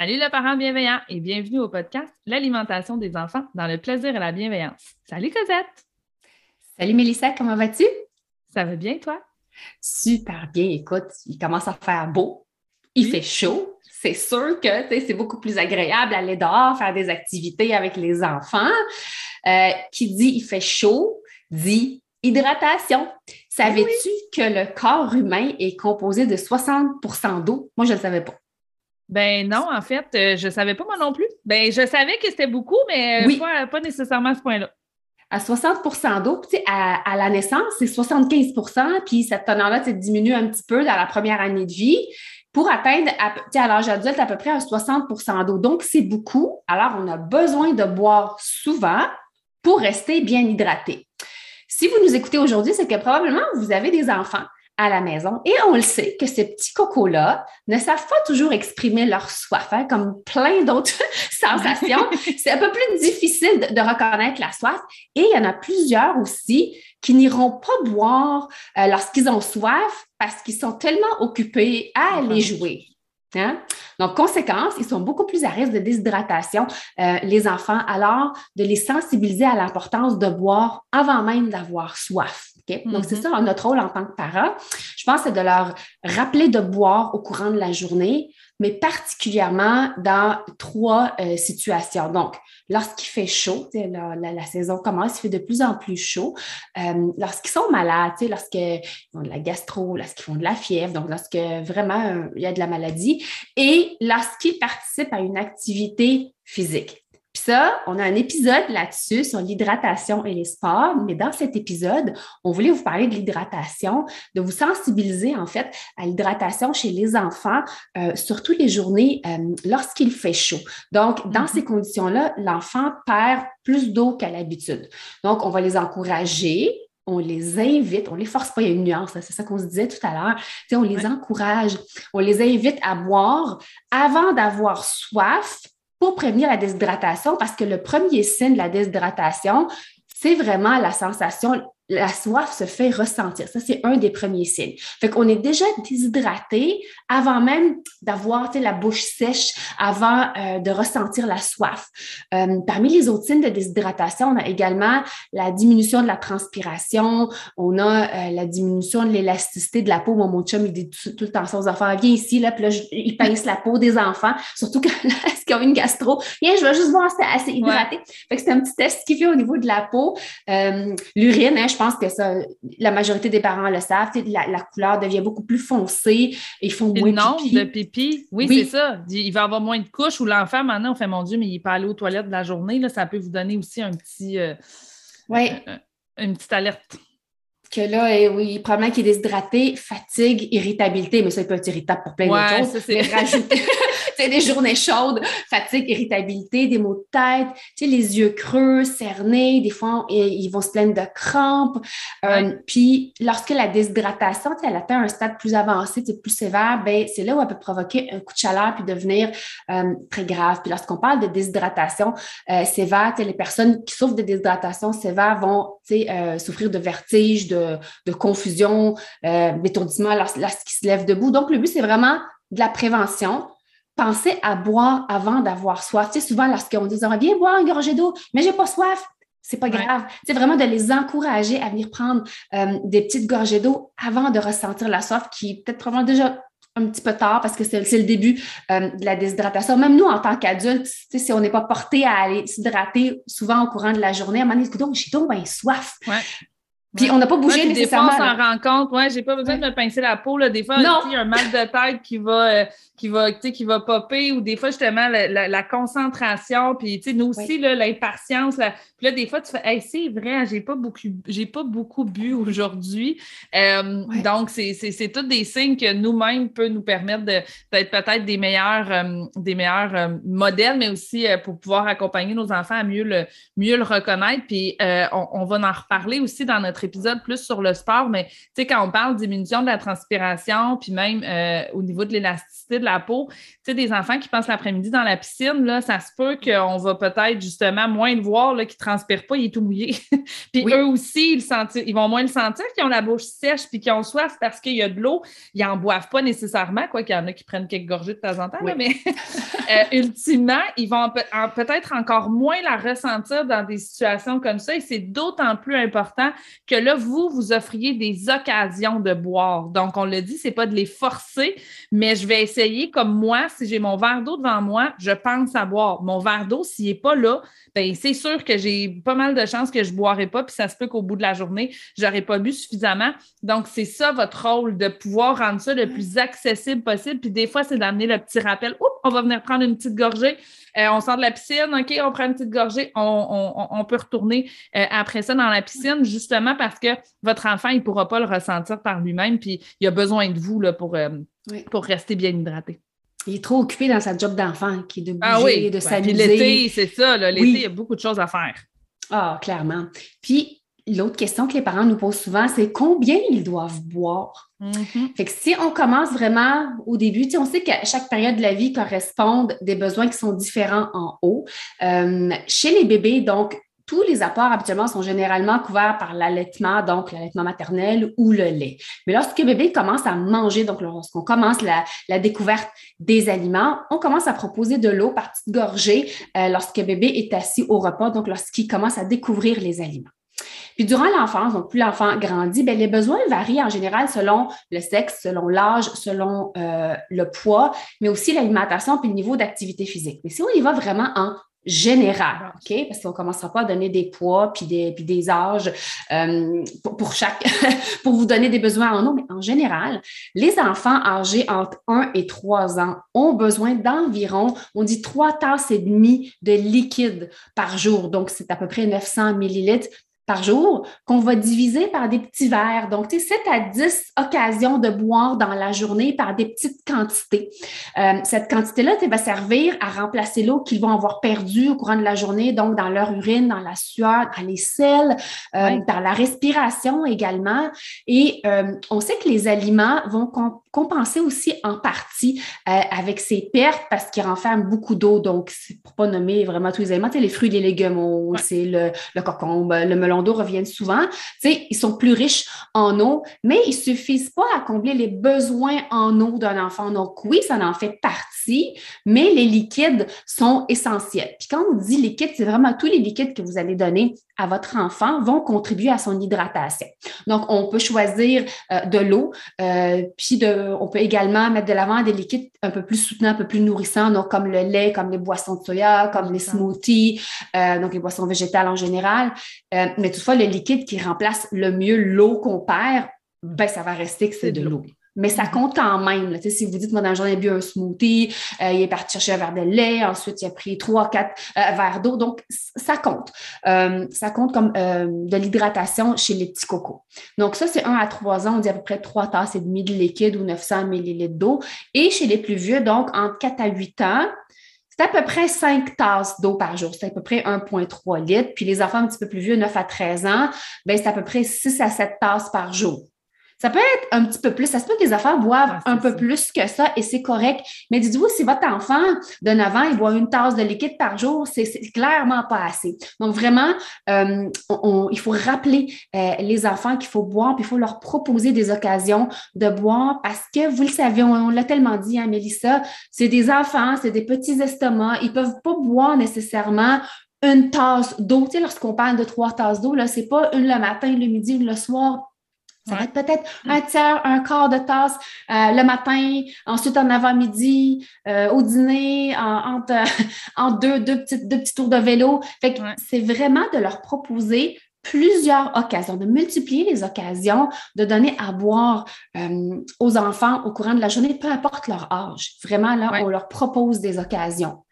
Salut le parent bienveillant et bienvenue au podcast L'alimentation des enfants dans le plaisir et la bienveillance. Salut Cosette! Salut Mélissa, comment vas-tu? Ça va bien toi? Super bien. Écoute, il commence à faire beau, il fait chaud. C'est sûr que c'est beaucoup plus agréable d'aller dehors, faire des activités avec les enfants. Euh, qui dit il fait chaud, dit hydratation. Savais-tu que le corps humain est composé de 60% d'eau? Moi, je ne le savais pas. Ben non, en fait, euh, je ne savais pas moi non plus. Ben, je savais que c'était beaucoup, mais euh, pas, nécessairement à ce point-là. À 60% d'eau, à, à la naissance, c'est 75% puis cette teneur-là diminue un petit peu dans la première année de vie pour atteindre à, à l'âge adulte à peu près à 60% d'eau. Donc, c'est beaucoup. Alors, on a besoin de boire souvent pour rester bien hydraté. Si vous nous écoutez aujourd'hui, c'est que probablement vous avez des enfants à la maison. Et on le sait que ces petits cocos-là ne savent pas toujours exprimer leur soif, hein, comme plein d'autres sensations. C'est un peu plus difficile de, reconnaître la soif. Et il y en a plusieurs aussi qui n'iront pas boire euh, lorsqu'ils ont soif parce qu'ils sont tellement occupés à aller jouer. Hein? Donc, conséquence, ils sont beaucoup plus à risque de déshydratation, euh, les enfants, alors de les sensibiliser à l'importance de boire avant même d'avoir soif. Donc, c'est mm-hmm. ça notre rôle en tant que parent. Je pense c'est de leur rappeler de boire au courant de la journée, mais particulièrement dans trois euh, situations. Donc, lorsqu'il fait chaud, la, la, saison commence, il fait de plus en plus chaud. Euh, lorsqu'ils sont malades, lorsqu'ils ont de la gastro, lorsqu'ils font de la fièvre, donc lorsque vraiment euh, il y a de la maladie, et lorsqu'ils participent à une activité physique. Puis ça, on a un épisode là-dessus sur l'hydratation et les sports, mais dans cet épisode, on voulait vous parler de l'hydratation, de vous sensibiliser en fait à l'hydratation chez les enfants, euh, surtout les journées euh, lorsqu'il fait chaud. Donc, dans mm-hmm. ces conditions-là, l'enfant perd plus d'eau qu'à l'habitude. Donc, on va les encourager on les invite, on les force pas, il y a une nuance, c'est ça qu'on se disait tout à l'heure. on les encourage, on les invite à boire avant d'avoir soif pour prévenir la déshydratation parce que le premier signe de la déshydratation, c'est vraiment la sensation la soif se fait ressentir. Ça, c'est un des premiers signes. Fait qu'on est déjà déshydraté avant même d'avoir la bouche sèche, avant euh, de ressentir la soif. Euh, parmi les autres signes de déshydratation, on a également la diminution de la transpiration, on a euh, la diminution de l'élasticité de la peau. Mon, chum, il dit tout, le temps ça aux enfants, viens ici, là, puis là, il pince la peau des enfants, surtout quand ils ont une gastro. Viens, je vais juste voir si c'est assez hydraté. Fait que c'est un petit test qu'il fait au niveau de la peau. L'urine, hein, je pense que ça, la majorité des parents le savent, la, couleur devient beaucoup plus foncée, ils font moins de pipi. de pipi. Oui, c'est ça. Il va avoir moins de couches ou l'enfant, maintenant, on fait mon Dieu, mais il n'est pas allé aux toilettes de la journée. Là, ça peut vous donner aussi un petit, euh, une petite alerte que là, eh oui, probablement qu'il est déshydraté, fatigue, irritabilité, mais ça, il peut être irritable pour plein d'autres choses. c'est rajouter des journées chaudes, fatigue, irritabilité, des maux de tête, tu sais, les yeux creux, cernés, des fois, ils vont se plaindre de crampes. Euh, puis, lorsque la déshydratation, elle atteint un stade plus avancé, plus sévère, ben c'est là où elle peut provoquer un coup de chaleur puis devenir euh, très grave. Puis, lorsqu'on parle de déshydratation euh, sévère, les personnes qui souffrent de déshydratation sévère vont souffrir de vertige, de de, confusion, euh, d'étourdissement lorsqu'ils se lèvent debout. Donc, le but, c'est vraiment de la prévention. Pensez à boire avant d'avoir soif. Tu sais, souvent, lorsqu'on dit, viens boire une gorgée d'eau, mais j'ai pas soif. C'est pas grave. C'est vraiment de les encourager à venir prendre euh, des petites gorgées d'eau avant de ressentir la soif qui est peut-être probablement déjà un petit peu tard parce que c'est le début euh, de la déshydratation. Même nous, en tant qu'adultes, si on n'est pas porté à aller s'hydrater souvent au courant de la journée, à un moment donné, donc j'ai donc bien soif. Puis on n'a pas bougé nécessairement. Des fois, on s'en rend compte. Ouais, j'ai pas besoin de me pincer la peau. Là. Des fois, il y a un mal de tête qui va, euh, qui va, qui va popper ou des fois, justement, la, concentration. Puis, nous aussi, l'impatience. Puis là, des fois, tu fais, hey, c'est vrai, j'ai pas beaucoup, j'ai pas beaucoup bu aujourd'hui. Euh, donc, c'est tous des signes que nous-mêmes peut nous permettre d'être peut-être des meilleurs, euh, des meilleurs modèles, mais aussi pour pouvoir accompagner nos enfants à mieux le, mieux le reconnaître. Puis, on, on va en reparler aussi dans notre épisode plus sur le sport, mais tu sais, quand on parle diminution de la transpiration, puis même euh, au niveau de l'élasticité de la peau, tu sais, des enfants qui passent l'après-midi dans la piscine, là, ça se peut qu'on va peut-être justement moins le voir, là, qui ne transpire pas, il est tout mouillé. puis eux aussi, ils, sentir, ils vont moins le sentir qu'ils ont la bouche sèche puis qu'ils ont soif parce qu'il y a de l'eau. Ils n'en boivent pas nécessairement, quoi qu'il y en a qui prennent quelques gorgées de temps en temps, mais euh, ultimement, ils vont peut-être encore moins la ressentir dans des situations comme ça et c'est d'autant plus important que là, vous, vous offriez des occasions de boire. Donc, on le dit, c'est pas de les forcer, mais je vais essayer comme moi, si j'ai mon verre d'eau devant moi, je pense à boire. Mon verre d'eau, s'il n'est pas là, ben c'est sûr que j'ai pas mal de chances que je ne boirai pas, puis ça se peut qu'au bout de la journée, je n'aurai pas bu suffisamment. Donc, c'est ça votre rôle, de pouvoir rendre ça le plus accessible possible. Puis des fois, c'est d'amener le petit rappel. Oups, on va venir prendre une petite gorgée. Euh, on sort de la piscine, OK, on prend une petite gorgée, on, peut retourner euh, après ça dans la piscine, justement parce que votre enfant, il ne pourra pas le ressentir par lui-même, puis il a besoin de vous là, pour, euh, pour rester bien hydraté. Il est trop occupé dans sa job d'enfant, qui est de ah bouger, ah de s'amuser. l'été, c'est ça. L'été, il y a beaucoup de choses à faire. Ah, clairement. Puis, l'autre question que les parents nous posent souvent, c'est combien ils doivent boire? Mm-hmm. Fait que si on commence vraiment au début, on sait que chaque période de la vie correspond des besoins qui sont différents en haut. Euh, chez les bébés, donc, tous les apports habituellement sont généralement couverts par l'allaitement, donc l'allaitement maternel ou le lait. Mais lorsque le bébé commence à manger, donc lorsqu'on commence la, découverte des aliments, on commence à proposer de l'eau par petite gorgée euh, lorsque le bébé est assis au repas, donc lorsqu'il commence à découvrir les aliments. Puis durant l'enfance, donc plus l'enfant grandit, bien, les besoins varient en général selon le sexe, selon l'âge, selon euh, le poids, mais aussi l'alimentation puis le niveau d'activité physique. Mais si on y va vraiment en général, OK? Parce qu'on ne commencera pas à donner des poids puis des, puis des âges euh, pour, chaque, pour vous donner des besoins en eau, mais en général, les enfants âgés entre 1 et 3 ans ont besoin d'environ, on dit 3 tasses et demie de liquide par jour. Donc, c'est à peu près 900 millilitres par jour qu'on va diviser par des petits verres. Donc, tu sais, 7 à 10 occasions de boire dans la journée par des petites quantités. Euh, cette quantité-là va servir à remplacer l'eau qu'ils vont avoir perdue au courant de la journée, donc dans leur urine, dans la sueur, dans les selles, euh, dans la respiration également. Et euh, on sait que les aliments vont compenser aussi en partie avec ces pertes parce qu'ils renferment beaucoup d'eau. Donc, pour pas nommer vraiment tous les aliments, les fruits, les légumes, c'est le, le cocombe, le melon d'eau reviennent souvent. ils sont plus riches en eau, mais ils suffisent pas à combler les besoins en eau d'un enfant. Donc, oui, ça en fait partie, mais les liquides sont essentiels. Puis quand on dit liquide, c'est vraiment tous les liquides que vous allez donner à votre enfant vont contribuer à son hydratation. Donc, on peut choisir euh, de l'eau, euh, puis de, on peut également mettre de l'avant des liquides un peu plus soutenants, un peu plus nourrissants, donc comme le lait, comme les boissons de soya, comme les smoothies, euh, donc les boissons végétales en général. mais toutefois, le liquide qui remplace le mieux l'eau qu'on perd, ben, ça va rester que c'est de l'eau. Mais ça compte quand même. Si vous dites, moi, dans la journée, il bu un smoothie, euh, il est parti chercher un verre de lait, ensuite, il a pris trois, quatre euh, verres d'eau. Donc, ça compte. Euh, ça compte comme de l'hydratation chez les petits cocos. Donc, ça, c'est 1 à 3 ans, on dit à peu près 3 tasses et demie de liquide ou 900 millilitres d'eau. Et chez les plus vieux, donc, entre 4 à 8 ans, c'est à peu près 5 tasses d'eau par jour. C'est à peu près 1,3 litres. Puis les enfants un petit peu plus vieux, 9 à 13 ans, ben, c'est à peu près 6 à 7 tasses par jour. Ça peut être un petit peu plus. Ça se peut que les enfants boivent un peu plus que ça et c'est correct. Mais dites-vous, si votre enfant de 9 ans, il boit une tasse de liquide par jour, c'est clairement pas assez. Donc, vraiment, euh, il faut rappeler euh, les enfants qu'il faut boire, puis il faut leur proposer des occasions de boire parce que, vous le savez, on, l'a tellement dit, hein, Mélissa, c'est des enfants, c'est des petits estomacs. Ils peuvent pas boire nécessairement une tasse d'eau. Tu sais, lorsqu'on parle de trois tasses d'eau, là, c'est pas une le matin, le midi, une le soir. Ça va être peut-être un tiers, un quart de tasse euh, le matin, ensuite en avant-midi, euh, au dîner, en, entre, deux, deux, petites, deux petits tours de vélo. Fait que c'est vraiment de leur proposer plusieurs occasions, de multiplier les occasions, de donner à boire euh, aux enfants au courant de la journée, peu importe leur âge. Vraiment, là, on leur propose des occasions.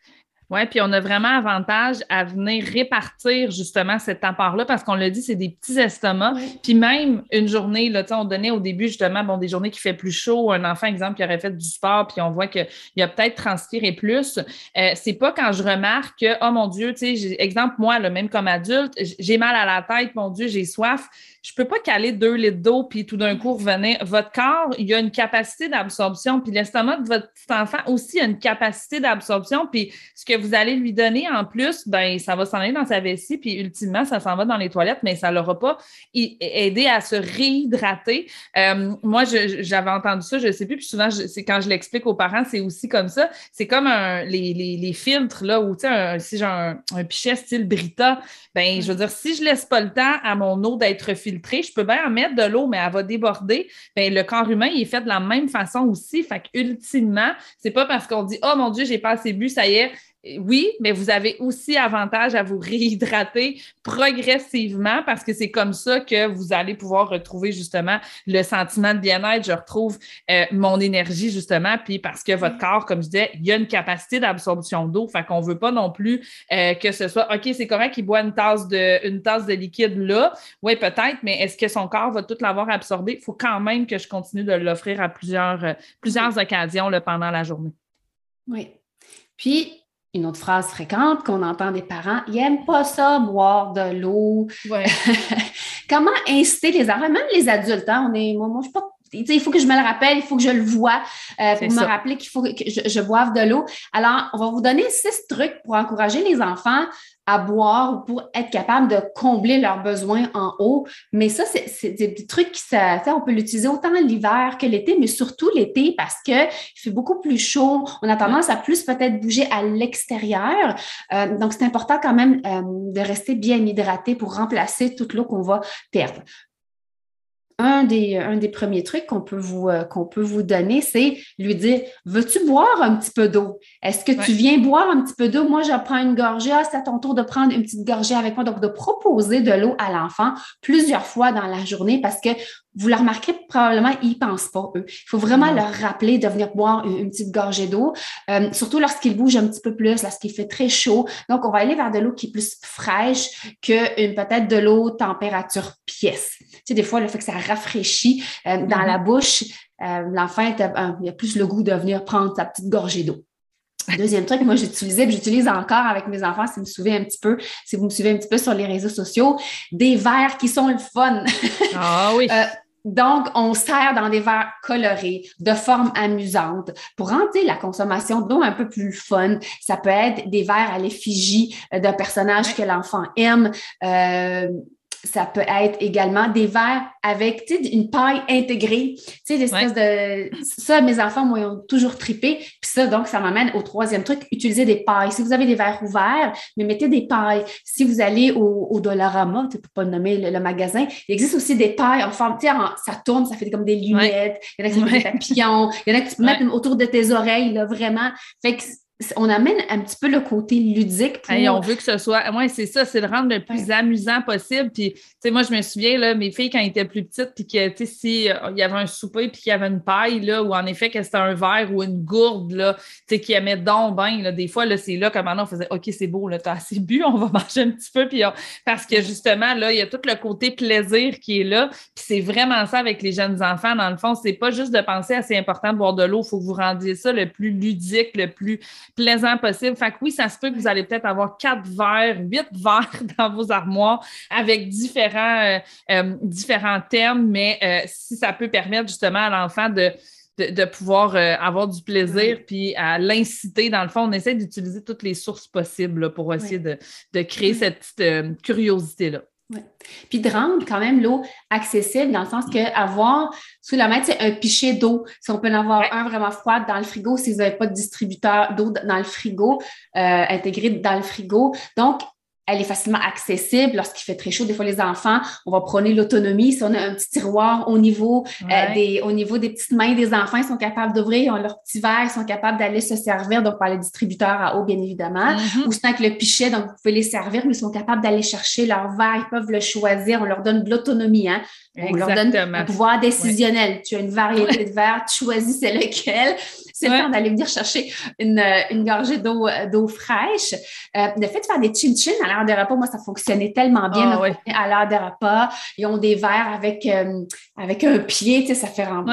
Oui, puis on a vraiment avantage à venir répartir justement cet apport-là parce qu'on l'a dit, c'est des petits estomacs. Puis même une journée, là, on donnait au début justement bon, des journées qui fait plus chaud, un enfant, exemple, qui aurait fait du sport, puis on voit qu'il a peut-être transpiré plus. Euh, c'est pas quand je remarque que, oh mon Dieu, tu sais, exemple, moi, là, même comme adulte, j'ai mal à la tête, mon Dieu, j'ai soif je peux pas caler deux litres d'eau puis tout d'un coup revenir. Votre corps, il y a une capacité d'absorption, puis l'estomac de votre petit enfant aussi a une capacité d'absorption, puis ce que vous allez lui donner en plus, ben ça va s'en aller dans sa vessie, puis ultimement, ça s'en va dans les toilettes, mais ça l'aura pas aidé à se réhydrater. Euh, moi, j'avais entendu ça, je sais plus, puis souvent, c'est quand je l'explique aux parents, c'est aussi comme ça. C'est comme les, les, les, filtres, là, ou tu sais, si j'ai un, un, pichet style Brita, ben je veux dire, si je laisse pas le temps à mon eau d'être filtrée, je peux bien en mettre de l'eau, mais elle va déborder. Ben, le corps humain, il est fait de la même façon aussi. Fait qu'ultimement, c'est pas parce qu'on dit Oh mon Dieu, j'ai pas assez bu, ça y est, oui, mais vous avez aussi avantage à vous réhydrater progressivement parce que c'est comme ça que vous allez pouvoir retrouver justement le sentiment de bien-être. Je retrouve euh, mon énergie justement, puis parce que votre corps, comme je disais, il y a une capacité d'absorption d'eau. Fait qu'on veut pas non plus euh, que ce soit OK, c'est correct qu'il boit une tasse de une tasse de liquide là. Oui, peut-être, mais est-ce que son corps va tout l'avoir absorbé? Il faut quand même que je continue de l'offrir à plusieurs, euh, plusieurs occasions là, pendant la journée. Oui. Puis, une autre phrase fréquente qu'on entend des parents, ils n'aiment pas ça, boire de l'eau. Comment inciter les enfants, même les adultes, hein, on est, moi, moi je pas il faut que je me le rappelle, il faut que je le vois euh, pour me rappeler qu'il faut que je, je boive de l'eau. Alors, on va vous donner six trucs pour encourager les enfants à boire ou pour être capable de combler leurs besoins en eau. Mais ça, c'est des trucs qui, ça, on peut l'utiliser autant l'hiver que l'été, mais surtout l'été parce qu'il fait beaucoup plus chaud. On a tendance à plus peut-être bouger à l'extérieur. Euh, donc, c'est important quand même euh, de rester bien hydraté pour remplacer toute l'eau qu'on va perdre un des, un des premiers trucs qu'on peut vous, euh, qu'on peut vous donner, c'est lui dire Veux-tu boire un petit peu d'eau? Est-ce que tu viens boire un petit peu d'eau? Moi, je prends une gorgée. Ah, c'est à ton tour de prendre une petite gorgée avec moi. Donc, de proposer de l'eau à l'enfant plusieurs fois dans la journée parce que vous le remarquerez probablement, ils ne pensent pas, eux. Il faut vraiment leur rappeler de venir boire une, petite gorgée d'eau, euh, surtout lorsqu'il bouge un petit peu plus, lorsqu'il fait très chaud. Donc, on va aller vers de l'eau qui est plus fraîche que peut-être de l'eau température pièce. Tu sais, des fois, le fait que ça rafraîchit euh, dans mm-hmm. la bouche, euh, l'enfant, il a plus le goût de venir prendre sa petite gorgée d'eau. Deuxième truc, moi j'utilisais, j'utilise encore avec mes enfants, si vous me suivez un petit peu, si vous me suivez un petit peu sur les réseaux sociaux, des verres qui sont le fun. Ah oui. Donc, on sert dans des verres colorés, de forme amusante, pour rendre la consommation d'eau un peu plus fun. Ça peut être des verres à l'effigie d'un personnage que l'enfant aime. Euh, ça peut être également des verres avec une paille intégrée. Tu sais, l'espèce de. Ça, mes enfants m'ont toujours tripé. Puis ça, donc, ça m'amène au troisième truc, utiliser des pailles. Si vous avez des verres ouverts, mais mettez des pailles. Si vous allez au, au Dollarama, tu peux pas nommer le, magasin, il existe aussi des pailles en forme, tu sais, ça tourne, ça fait comme des lunettes. Il y en a qui font des papillons. Il y en a qui peux mettre autour de tes oreilles, là, vraiment. Fait que on amène un petit peu le côté ludique. Pour... on veut que ce soit. Moi, c'est ça, c'est de rendre le plus amusant possible. Puis, tu sais, moi, je me souviens, là, mes filles, quand elles étaient plus petites, puis que, tu sais, si euh, il y avait un souper, puis qu'il y avait une paille, là, ou en effet, que c'était un verre ou une gourde, là, tu sais, qui aimait donc bien, là, des fois, là, c'est là que maintenant, on faisait, OK, c'est beau, là, t'as assez bu, on va manger un petit peu. Puis, parce que, justement, là, il y a tout le côté plaisir qui est là. Puis, c'est vraiment ça avec les jeunes enfants. Dans le fond, c'est pas juste de penser à c'est important de boire de l'eau, il faut que vous rendiez ça le plus ludique, le plus plaisant possible. Fait que oui, ça se peut que vous allez peut-être avoir quatre verres, huit verres dans vos armoires avec différents, euh, euh, différents thèmes, mais euh, si ça peut permettre justement à l'enfant de, de, pouvoir avoir du plaisir, puis à l'inciter, dans le fond, on essaie d'utiliser toutes les sources possibles pour essayer de, de, créer cette curiosité-là. Ouais. Puis de rendre quand même l'eau accessible dans le sens que avoir sous la main, c'est un pichet d'eau. Si on peut en avoir un vraiment froid dans le frigo, si vous n'avez pas de distributeur d'eau dans le frigo, euh, intégré dans le frigo. Donc, elle est facilement accessible lorsqu'il fait très chaud. Des fois, les enfants, on va prôner l'autonomie. Si on a un petit tiroir au niveau, euh, des, au niveau des petites mains des enfants, ils sont capables d'ouvrir, ils ont leur petit verre, ils sont capables d'aller se servir, donc par les distributeurs à eau, bien évidemment. Mm-hmm. Ou sinon avec le pichet, donc vous pouvez les servir, mais ils sont capables d'aller chercher leur verre, ils peuvent le choisir. On leur donne de l'autonomie, hein? On leur donne un pouvoir décisionnel. Tu as une variété de verres, tu choisis c'est lequel c'est le temps d'aller venir chercher une, une gorgée d'eau, d'eau fraîche. Euh, le fait de faire des chin-chin à l'heure de repas, moi, ça fonctionnait tellement bien ah à l'heure de repas. Ils ont des verres avec, euh, avec un pied, tu sais, ça fait rendre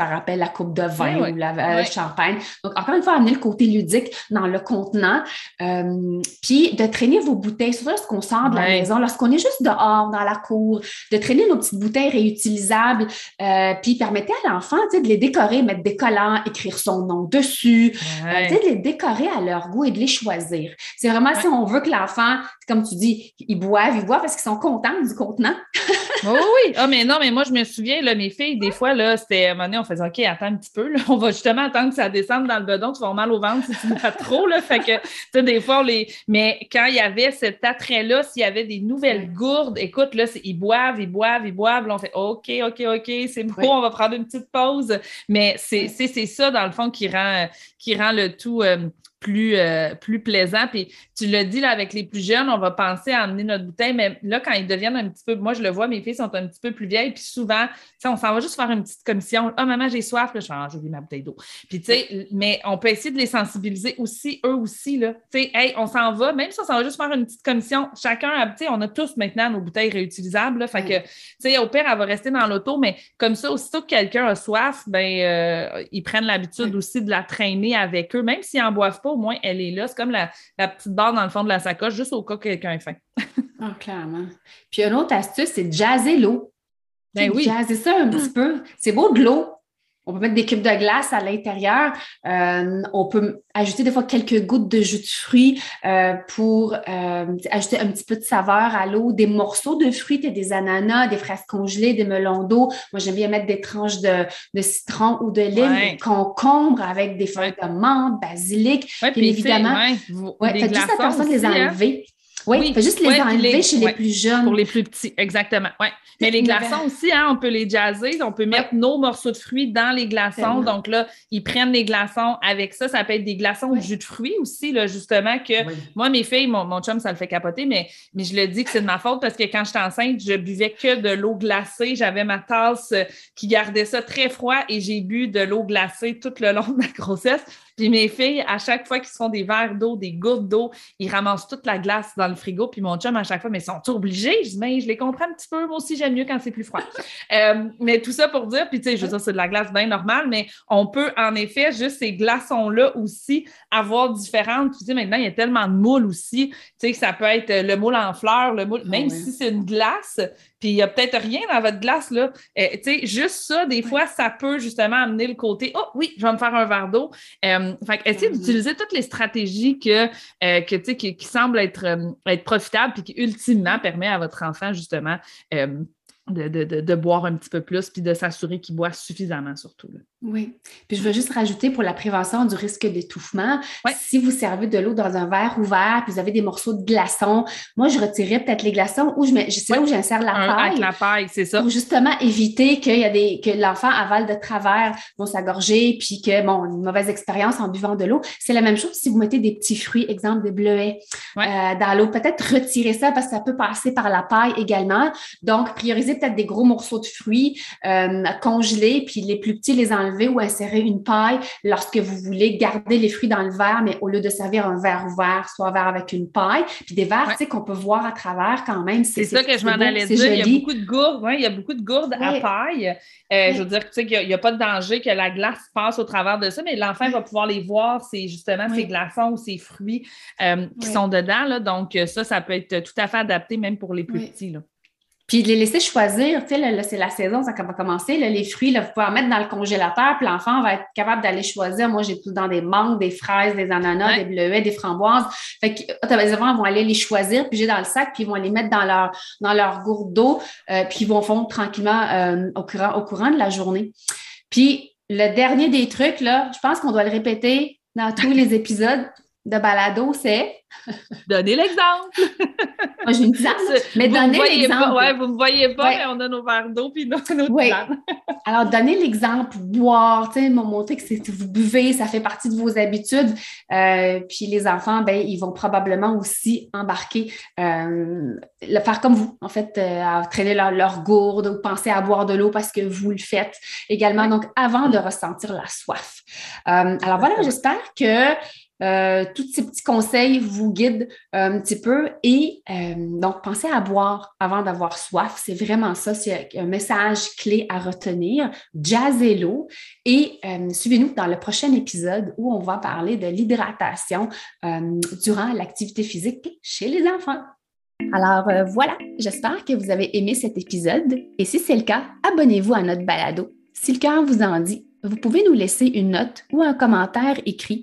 ça rappelle la coupe de vin ou la euh, champagne. Donc, encore une fois, amener le côté ludique dans le contenant. Euh, puis, de traîner vos bouteilles, surtout lorsqu'on sort de la maison, lorsqu'on est juste dehors, dans la cour, de traîner nos petites bouteilles réutilisables, euh, puis permettez à l'enfant de les décorer, mettre des collants, écrire son nom dessus, de les décorer à leur goût et de les choisir. C'est vraiment si on veut que l'enfant, comme tu dis, ils boivent, ils boivent parce qu'ils sont contents du contenant. oui, oui. Ah, mais non, mais moi, je me souviens, là, mes filles, des fois, là, c'était à un moment donné, on faisait OK, attends un petit peu, là. on va justement attendre que ça descende dans le bedon, tu vas avoir mal au ventre si tu bois trop. Là. Fait que, tu sais, des fois, les. Mais quand il y avait cet attrait-là, s'il y avait des nouvelles gourdes, écoute, là, ils boivent, ils boivent, ils boivent. Là, on fait OK, OK, OK, c'est bon, on va prendre une petite pause. Mais c'est ça, dans le fond, qui rend, qui rend le tout. Euh, plus, euh, plus plaisant. Puis tu l'as dit, là, avec les plus jeunes, on va penser à amener notre bouteille, mais là, quand ils deviennent un petit peu, moi, je le vois, mes filles sont un petit peu plus vieilles, puis souvent, on s'en va juste faire une petite commission. Ah, maman, j'ai soif, là, je fais, ah, j'ai ma bouteille d'eau. Puis, tu sais, mais on peut essayer de les sensibiliser aussi, eux aussi, là. Tu sais, hey, on s'en va, même si on s'en va juste faire une petite commission, chacun, tu sais, on a tous maintenant nos bouteilles réutilisables, là, fait que, tu sais, au pire, elle va rester dans l'auto, mais comme ça, aussitôt que quelqu'un a soif, ben, euh, ils prennent l'habitude aussi de la traîner avec eux, même s'ils n'en boivent pas, au moins, elle est là. C'est comme la, petite barre dans le fond de la sacoche, juste au cas que quelqu'un est faim. ah, clairement. Puis une autre astuce, c'est de jaser l'eau. Ben oui. Jaser ça un petit peu. C'est beau de l'eau, on peut mettre des cubes de glace à l'intérieur. Euh, on peut ajouter des fois quelques gouttes de jus de fruits euh, pour euh, ajouter un petit peu de saveur à l'eau, des morceaux de fruits, des ananas, des fraises congelées, des melons d'eau. Moi, j'aime bien mettre des tranches de, citron ou de lime, des concombres avec des feuilles de menthe, basilic. puis évidemment, ouais, faites juste attention de les hein? Oui, oui. juste les enlever chez les plus jeunes. Pour les plus petits, exactement. Ouais. Mais les glaçons aussi, hein, on peut les jazzer. On peut mettre nos morceaux de fruits dans les glaçons. Donc là, ils prennent les glaçons avec ça. Ça peut être des glaçons de jus de fruits aussi, là, justement, que moi, mes filles, mon, mon, chum, ça le fait capoter, mais, mais je le dis que c'est de ma faute parce que quand j'étais enceinte, je buvais que de l'eau glacée. J'avais ma tasse euh, qui gardait ça très froid et j'ai bu de l'eau glacée tout le long de ma grossesse. Puis mes filles, à chaque fois qu'ils se font des verres d'eau, des gouttes d'eau, ils ramassent toute la glace dans le frigo. Puis mon chum, à chaque fois, mais sont obligés? Je dis, mais je les comprends un petit peu. Moi aussi, j'aime mieux quand c'est plus froid. Euh, mais tout ça pour dire, puis tu sais, je veux dire, c'est de la glace bien normale, mais on peut en effet, juste ces glaçons-là aussi, avoir différentes. Tu sais, maintenant, il y a tellement de moules aussi. Tu sais, que ça peut être le moule en fleurs, le moule, ah même si c'est une glace, puis il n'y a peut-être rien dans votre glace, là. Euh, tu sais, juste ça, des fois, ça peut justement amener le côté Oh oui, je vais me faire un verre d'eau. Euh, fait essayez d'utiliser toutes les stratégies que, euh, que tu sais, qui, semblent être, être profitables puis qui ultimement permet à votre enfant, justement, de, de, de, boire un petit peu plus puis de s'assurer qu'il boit suffisamment surtout. Oui. Puis je veux juste rajouter pour la prévention du risque d'étouffement, si vous servez de l'eau dans un verre ouvert puis vous avez des morceaux de glaçons, moi je retirerais peut-être les glaçons ou je mets, je sais où j'insère la paille. Avec la paille, c'est ça. Pour justement éviter qu'il y a des, que l'enfant avale de travers vont s'agorger puis que, bon, une mauvaise expérience en buvant de l'eau. C'est la même chose si vous mettez des petits fruits, exemple des bleuets, euh, dans l'eau. Peut-être retirer ça parce que ça peut passer par la paille également. Donc, prioriser peut-être des gros morceaux de fruits euh, congelés puis les plus petits les enlever ou insérer une paille lorsque vous voulez garder les fruits dans le verre, mais au lieu de servir un verre ouvert, soit un verre avec une paille. Puis des verres, tu sais, qu'on peut voir à travers quand même. C'est ça que je m'en allais dire. Il y a beaucoup de gourdes, il y a beaucoup de gourdes à paille. Euh, je veux dire, tu sais, qu'il n'y a, pas de danger que la glace passe au travers de ça, mais l'enfant va pouvoir les voir, c'est justement ces glaçons ou ces fruits euh, qui sont dedans. Là, donc, ça, ça peut être tout à fait adapté même pour les plus petits. Là. Puis de les laisser choisir, tu sais, là, c'est la saison, ça va commencer. Là, les fruits, là, vous pouvez en mettre dans le congélateur, puis l'enfant va être capable d'aller choisir. Moi, j'ai tout dans des mangues, des fraises, des ananas, des bleuets, des framboises. Fait que automatiquement, ils vont aller les choisir, puis j'ai dans le sac, puis ils vont les mettre dans leur, dans leur gourde d'eau, euh, puis ils vont fondre tranquillement euh, au, courant, au courant de la journée. Puis le dernier des trucs, là, je pense qu'on doit le répéter dans tous les épisodes, de balado, c'est Donnez l'exemple. Moi, j'ai une tisane, mais donnez l'exemple. Oui, vous ne me voyez pas, mais on a nos verres d'eau puis nos ouais. Alors, donnez l'exemple, boire, tu sais, montrer que vous buvez, ça fait partie de vos habitudes. Euh, puis les enfants, ben, ils vont probablement aussi embarquer, euh, le faire comme vous, en fait, euh, à traîner leur, leur, gourde ou penser à boire de l'eau parce que vous le faites également. Donc, avant de ressentir la soif. alors voilà, j'espère que euh, tous ces petits conseils vous guident euh, un petit peu. Et euh, donc, pensez à boire avant d'avoir soif. C'est vraiment ça. C'est un message clé à retenir. Jazzez l'eau. Et suivez-nous dans le prochain épisode où on va parler de l'hydratation durant l'activité physique chez les enfants. Alors voilà, j'espère que vous avez aimé cet épisode. Et si c'est le cas, abonnez-vous à notre balado. Si le cœur vous en dit, vous pouvez nous laisser une note ou un commentaire écrit